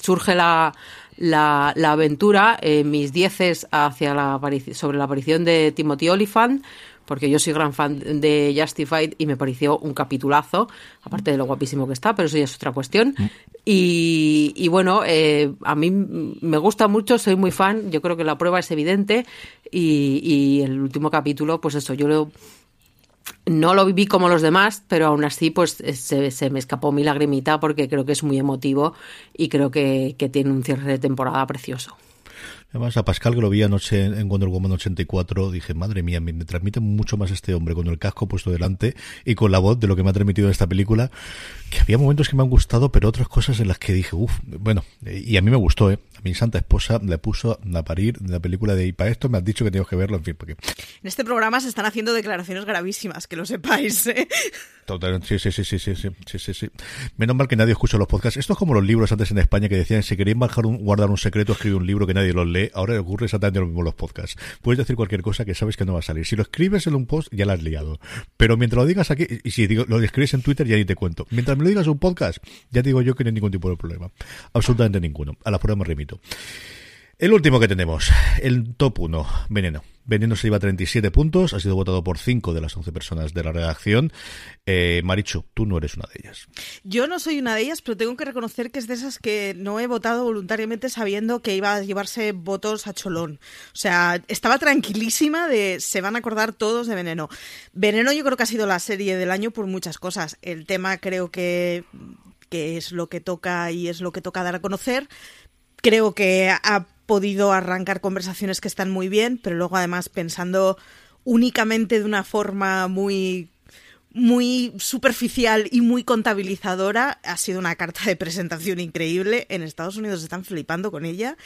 surge la, la, la aventura, eh, mis dieces hacia la sobre la aparición de Timothy Oliphant, porque yo soy gran fan de Justified y me pareció un capitulazo, aparte de lo guapísimo que está, pero eso ya es otra cuestión. Mm. Y, y, bueno, eh, a mí me gusta mucho, soy muy fan, yo creo que la prueba es evidente y, y el último capítulo, pues eso, yo lo no lo viví como los demás, pero aún así pues eh, se, me escapó mi lagrimita porque creo que es muy emotivo y creo que, que tiene un cierre de temporada precioso. Además, a Pascal, que lo vi anoche en Wonder Woman 84, dije, madre mía, me, transmite mucho más este hombre con el casco puesto delante y con la voz de lo que me ha transmitido en esta película, que había momentos que me han gustado, pero otras cosas en las que dije, uff, bueno, y a mí me gustó, ¿eh? A mi santa esposa le puso a parir la película de y para esto me has dicho que tengo que verlo, en fin, porque... En este programa se están haciendo declaraciones gravísimas, que lo sepáis, ¿eh? Total, sí, sí, sí, sí, sí, sí, sí, sí. Menos mal que nadie escucha los podcasts. Esto es como los libros antes en España que decían, si queréis un, guardar un secreto, escribe un libro que nadie los lee. Ahora ocurre exactamente lo mismo en los podcasts. Puedes decir cualquier cosa que sabes que no va a salir. Si lo escribes en un post, ya la has liado. Pero mientras lo digas aquí, y si digo, lo escribes en Twitter, ya ni te cuento. Mientras me lo digas en un podcast, ya te digo yo que no hay ningún tipo de problema. Absolutamente ninguno. A la prueba me remito. El último que tenemos, el top 1, Veneno. Veneno se lleva 37 puntos, ha sido votado por 5 de las 11 personas de la redacción. Eh, Marichu, tú no eres una de ellas. Yo no soy una de ellas, pero tengo que reconocer que es de esas que no he votado voluntariamente sabiendo que iba a llevarse votos a cholón. O sea, estaba tranquilísima de se van a acordar todos de Veneno. Veneno yo creo que ha sido la serie del año por muchas cosas. El tema creo que que es lo que toca y es lo que toca dar a conocer. Creo que ha podido arrancar conversaciones que están muy bien, pero luego además pensando únicamente de una forma muy muy superficial y muy contabilizadora. Ha sido una carta de presentación increíble. En Estados Unidos están flipando con ella.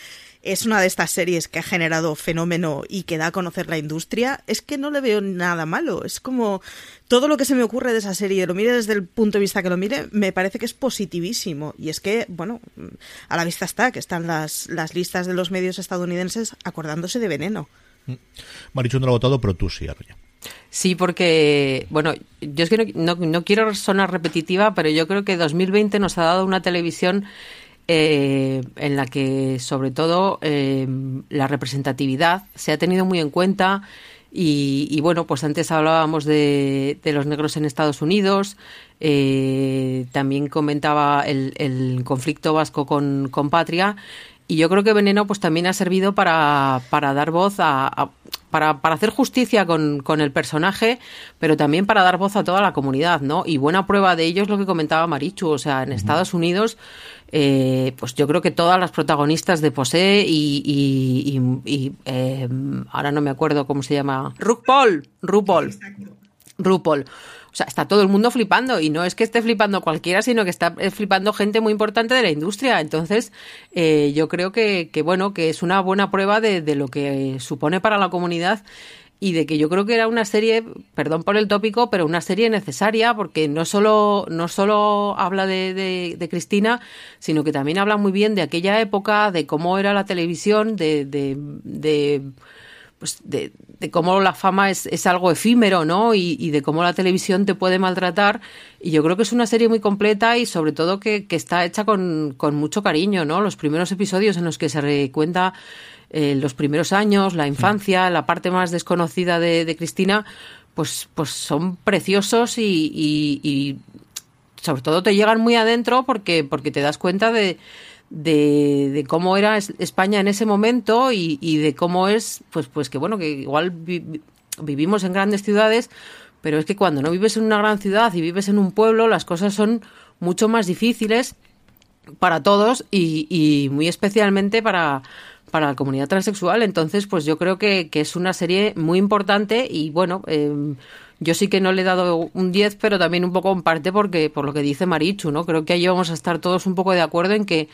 Es una de estas series que ha generado fenómeno y que da a conocer la industria. Es que no le veo nada malo. Es como todo lo que se me ocurre de esa serie, lo mire desde el punto de vista que lo mire, me parece que es positivísimo. Y es que, bueno, a la vista está que están las, las listas de los medios estadounidenses acordándose de veneno. Marichu no lo ha votado, pero tú sí, Arroya. Sí, porque, bueno, yo es que no, no, quiero sonar repetitiva, pero yo creo que 2020 nos ha dado una televisión eh, en la que, sobre todo, eh, la representatividad se ha tenido muy en cuenta. Y, bueno, pues antes hablábamos de, los negros en Estados Unidos, eh, también comentaba el, conflicto vasco con, con Patria, y yo creo que Veneno pues también ha servido para, para dar voz a, para, para, hacer justicia con, con, el personaje, pero también para dar voz a toda la comunidad, ¿no? Y buena prueba de ello es lo que comentaba Marichu, o sea, en Estados Unidos, eh, pues yo creo que todas las protagonistas de Posee y, y, eh, ahora no me acuerdo cómo se llama, RuPaul, RuPaul, RuPaul o sea, está todo el mundo flipando y no es que esté flipando cualquiera, sino que está eh, flipando gente muy importante de la industria. Entonces, eh, yo creo que, que, bueno, que es una buena prueba de, lo que supone para la comunidad y de que yo creo que era una serie, perdón por el tópico, pero una serie necesaria porque no solo, no solo habla de, Cristina, sino que también habla muy bien de aquella época, de cómo era la televisión, de, de pues de, cómo la fama es, es, algo efímero, ¿no? Y, de cómo la televisión te puede maltratar. Y yo creo que es una serie muy completa y sobre todo que, que está hecha con, con, mucho cariño, ¿no? Los primeros episodios en los que se recuenta eh, los primeros años, la infancia, la parte más desconocida de, de Cristina, pues, pues son preciosos y, y, y sobre todo te llegan muy adentro porque, porque te das cuenta de de, cómo era España en ese momento y, de cómo es, pues, pues que bueno, que igual vivimos en grandes ciudades, pero es que cuando no vives en una gran ciudad y vives en un pueblo, las cosas son mucho más difíciles para todos y, muy especialmente para, para la comunidad transexual. Entonces, pues yo creo que, es una serie muy importante y bueno, eh, yo sí que no le he dado un 10, pero también un poco en parte porque por lo que dice Marichu, ¿no? Creo que ahí vamos a estar todos un poco de acuerdo en que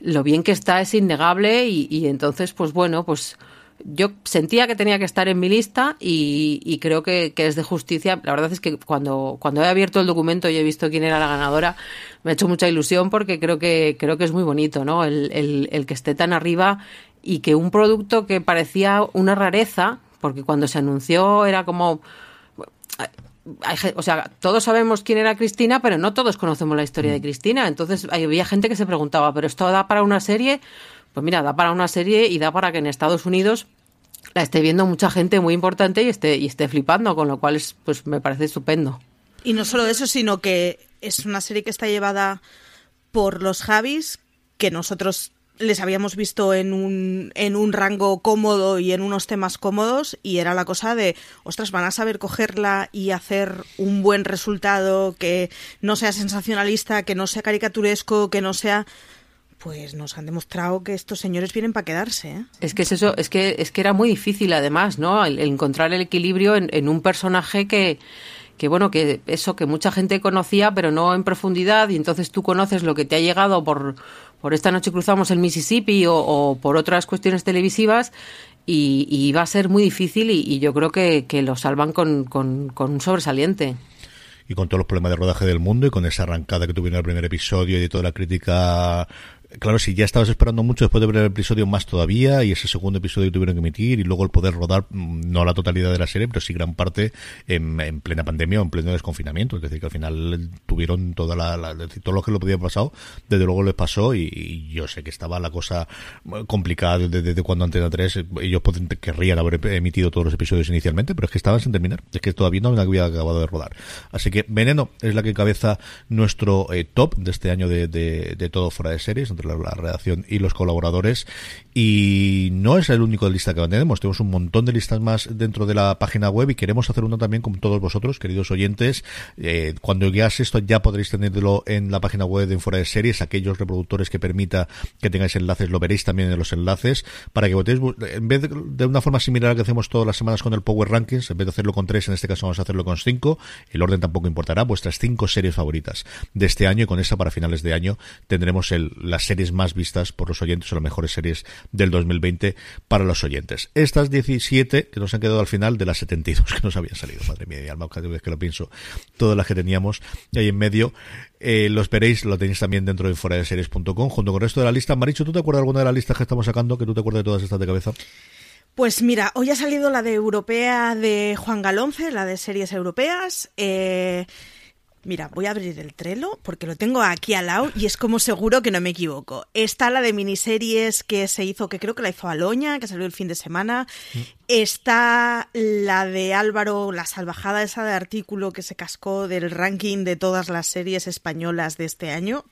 lo bien que está es innegable y, entonces, pues bueno, pues yo sentía que tenía que estar en mi lista y, creo que, es de justicia. La verdad es que cuando, cuando he abierto el documento y he visto quién era la ganadora, me ha hecho mucha ilusión porque creo que, creo que es muy bonito, ¿no? El, el que esté tan arriba y que un producto que parecía una rareza, porque cuando se anunció era como o sea, todos sabemos quién era Cristina, pero no todos conocemos la historia de mm. Cristina. Entonces había gente que se preguntaba, ¿pero esto da para una serie? Pues mira, da para una serie y da para que en Estados Unidos la esté viendo mucha gente muy importante y esté, y esté flipando, con lo cual es, pues me parece estupendo. Y no solo eso, sino que es una serie que está llevada por los Javis, que nosotros les habíamos visto en un, en un rango cómodo y en unos temas cómodos y era la cosa de, ostras, van a saber cogerla y hacer un buen resultado que no sea sensacionalista, que no sea caricaturesco, que no sea pues nos han demostrado que estos señores vienen para quedarse. ¿eh? Es que es eso, es que es que era muy difícil además, ¿no? encontrar el equilibrio en, en un personaje que que bueno, que eso que mucha gente conocía, pero no en profundidad, y entonces tú conoces lo que te ha llegado por, por esta noche cruzamos el Mississippi o, por otras cuestiones televisivas, y, va a ser muy difícil y, yo creo que, lo salvan con, un sobresaliente. Y con todos los problemas de rodaje del mundo y con esa arrancada que tuvieron en el primer episodio y de toda la crítica claro, si ya estabas esperando mucho después de ver el episodio, más todavía, y ese segundo episodio tuvieron que emitir, y luego el poder rodar, mm, no la totalidad de la serie, pero sí gran parte en, plena pandemia o en pleno desconfinamiento. Es decir, que al final tuvieron toda la, todo lo que lo podía pasado, desde luego les pasó, y, yo sé que estaba la cosa complicada desde, cuando Antena 3, ellos querrían haber emitido todos los episodios inicialmente, pero es que estaban sin terminar, es que todavía no había acabado de rodar. Así que Veneno es la que encabeza nuestro eh, top de este año de, de todo fuera de series, la, redacción y los colaboradores. Y no es el único lista que tenemos, tenemos un montón de listas más dentro de la página web y queremos hacer uno también con todos vosotros, queridos oyentes. Eh, cuando llegas esto ya podréis tenerlo en la página web de Fuera de Series, aquellos reproductores que permita que tengáis enlaces, lo veréis también en los enlaces, para que votéis, en vez de, de una forma similar a la que hacemos todas las semanas con el Power Rankings, en vez de hacerlo con tres, en este caso vamos a hacerlo con cinco, el orden tampoco importará, vuestras cinco series favoritas de este año y con esa para finales de año tendremos el, las series más vistas por los oyentes o las mejores series del 2020 para los oyentes. Estas 17 que nos han quedado al final de las 72 que nos habían salido, madre mía, alma, cada vez que lo pienso, todas las que teníamos y ahí en medio, eh, los veréis, lo tenéis también dentro de fuera de series.com junto con el resto de la lista. Maricho, ¿tú te acuerdas de alguna de las listas que estamos sacando que tú te acuerdas de todas estas de cabeza? Pues mira, hoy ha salido la de europea de Juan Galonce, la de series europeas. Eh, mira, voy a abrir el Trello porque lo tengo aquí al lado y es como seguro que no me equivoco. Está la de miniseries que se hizo, que creo que la hizo Aloña, que salió el fin de semana. Mm. Está la de Álvaro, la salvajada esa de artículo que se cascó del ranking de todas las series españolas de este año.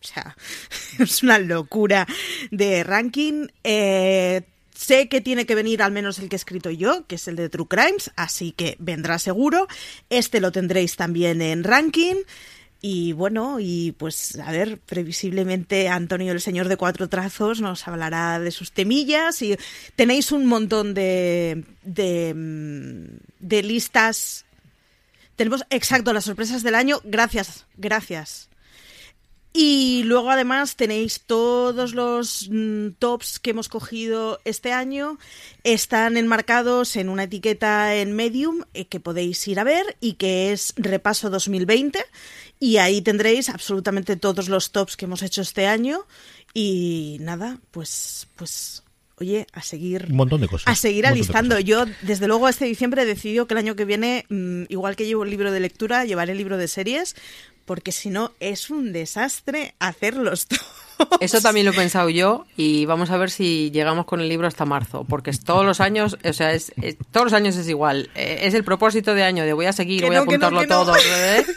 O sea, es una locura de ranking. Eh, Sé que tiene que venir al menos el que he escrito yo, que es el de True Crimes, así que vendrá seguro. Este lo tendréis también en ranking. Y bueno, y pues a ver, previsiblemente Antonio el Señor de Cuatro Trazos nos hablará de sus temillas y tenéis un montón de, de, mm, de listas. Tenemos, exacto, las sorpresas del año. Gracias, gracias y luego además tenéis todos los mm, tops que hemos cogido este año. Están enmarcados en una etiqueta en Medium eh, que podéis ir a ver y que es Repaso 2020. Y ahí tendréis absolutamente todos los tops que hemos hecho este año. Y nada, pues, pues oye, a seguir. Un montón de cosas. A seguir alistando. Yo, desde luego, este diciembre he decidido que el año que viene, mm, igual que llevo el libro de lectura, llevaré el libro de series, porque si no es un desastre hacerlos todos. Eso también lo he pensado yo y vamos a ver si llegamos con el libro hasta marzo, porque es todos los años, o sea, es, todos los años es igual. Eh, es el propósito de año de voy a seguir, voy a apuntarlo todo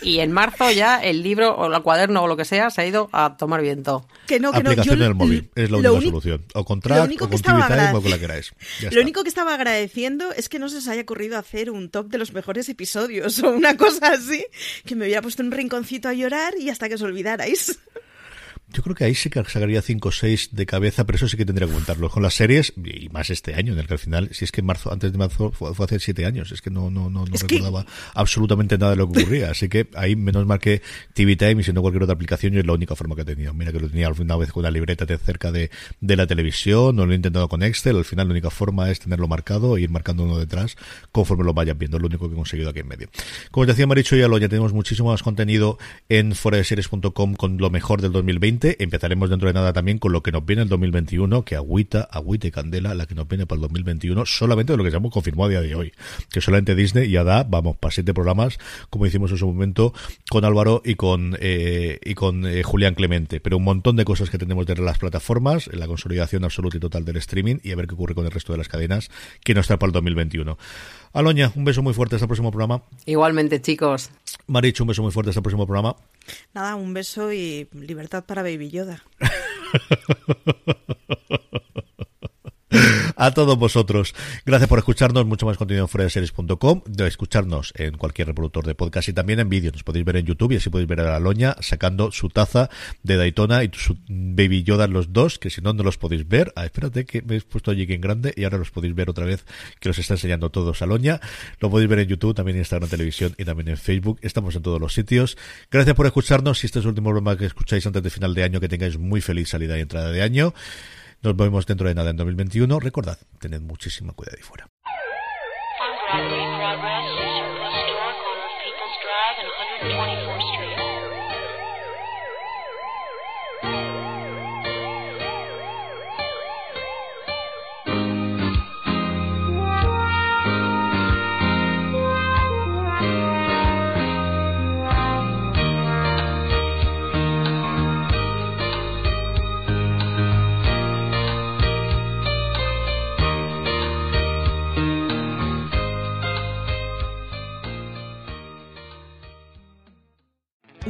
y en marzo ya el libro o el cuaderno o lo que sea se ha ido a tomar viento. Que no, que Aplicación no. en el móvil es la única solución. O con Track, o con TV o con la queráis. lo único que estaba agradeciendo es que no se os haya ocurrido hacer un top de los mejores episodios o una cosa así, que me hubiera puesto un rinconcito a llorar y hasta que os olvidarais. Yo creo que ahí sí que sacaría 5 o 6 de cabeza, pero eso sí que tendría que contarlo. Con las series, y más este año, en el que al final, si es que en marzo, antes de marzo fue, hace 7 años, es que no, no, no, no recordaba absolutamente nada de lo que ocurría. Así que ahí, menos mal que TV Time y siendo cualquier otra aplicación, yo es la única forma que he tenido. Mira que lo tenía una vez con una libreta de cerca de, de la televisión, no lo he intentado con Excel, al final la única forma es tenerlo marcado e ir marcando uno detrás conforme lo vayan viendo, es lo único que he conseguido aquí en medio. Como os decía Maricho, ya lo ya tenemos muchísimo más contenido en foradeseries.com con lo mejor del 2020 Empezaremos dentro de nada también con lo que nos viene el 2021, que agüita, agüita y candela, la que nos viene para el 2021, solamente de lo que se hemos confirmado a día de hoy. Que solamente Disney ya da, vamos, para siete programas, como hicimos en su momento con Álvaro y con, eh, y con eh, Julián Clemente. Pero un montón de cosas que tenemos de las plataformas, la consolidación absoluta y total del streaming y a ver qué ocurre con el resto de las cadenas que nos está para el 2021. Aloña, un beso muy fuerte hasta el próximo programa. Igualmente, chicos. Maricho, un beso muy fuerte hasta el próximo programa. Nada, un beso y libertad para Baby Yoda. a todos vosotros. Gracias por escucharnos. Mucho más contenido en fuera de escucharnos en cualquier reproductor de podcast y también en vídeo. Nos podéis ver en YouTube y así podéis ver a la Loña sacando su taza de Daytona y su Baby Yoda los dos, que si no, no los podéis ver. Ah, espérate que me he puesto allí en grande y ahora los podéis ver otra vez que los está enseñando todos a Loña. Lo podéis ver en YouTube, también en Instagram Televisión y también en Facebook. Estamos en todos los sitios. Gracias por escucharnos. Si este es el último programa que escucháis antes de final de año, que tengáis muy feliz salida y entrada de año. Nos vemos dentro de nada en 2021. Recordad, tened muchísima cuidado ahí fuera.